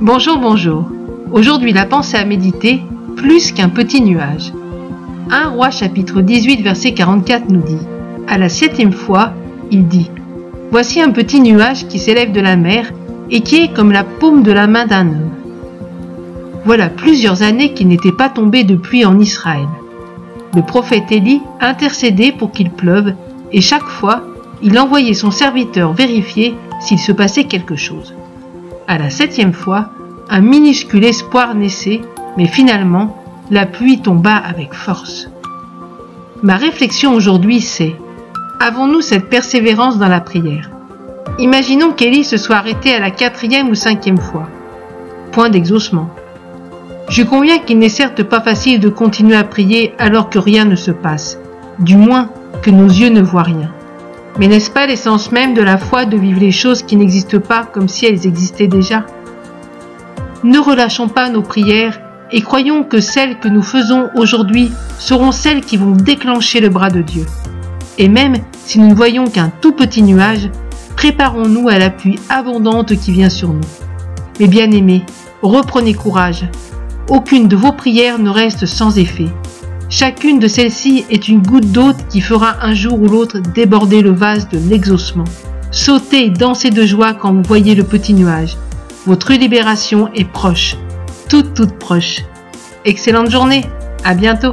Bonjour, bonjour. Aujourd'hui, la pensée à méditer, plus qu'un petit nuage. 1 Roi chapitre 18 verset 44 nous dit, À la septième fois, il dit, Voici un petit nuage qui s'élève de la mer et qui est comme la paume de la main d'un homme. Voilà plusieurs années qu'il n'était pas tombé de pluie en Israël. Le prophète Élie intercédait pour qu'il pleuve et chaque fois, il envoyait son serviteur vérifier s'il se passait quelque chose. À la septième fois, un minuscule espoir naissait, mais finalement, la pluie tomba avec force. Ma réflexion aujourd'hui c'est Avons-nous cette persévérance dans la prière? Imaginons qu'Élie se soit arrêté à la quatrième ou cinquième fois. Point d'exaucement. Je conviens qu'il n'est certes pas facile de continuer à prier alors que rien ne se passe, du moins que nos yeux ne voient rien. Mais n'est-ce pas l'essence même de la foi de vivre les choses qui n'existent pas comme si elles existaient déjà? Ne relâchons pas nos prières et croyons que celles que nous faisons aujourd'hui seront celles qui vont déclencher le bras de Dieu. Et même si nous ne voyons qu'un tout petit nuage, préparons-nous à la pluie abondante qui vient sur nous. Mes bien-aimés, reprenez courage. Aucune de vos prières ne reste sans effet. Chacune de celles-ci est une goutte d'eau qui fera un jour ou l'autre déborder le vase de l'exaucement. Sautez et dansez de joie quand vous voyez le petit nuage. Votre libération est proche, toute toute proche. Excellente journée, à bientôt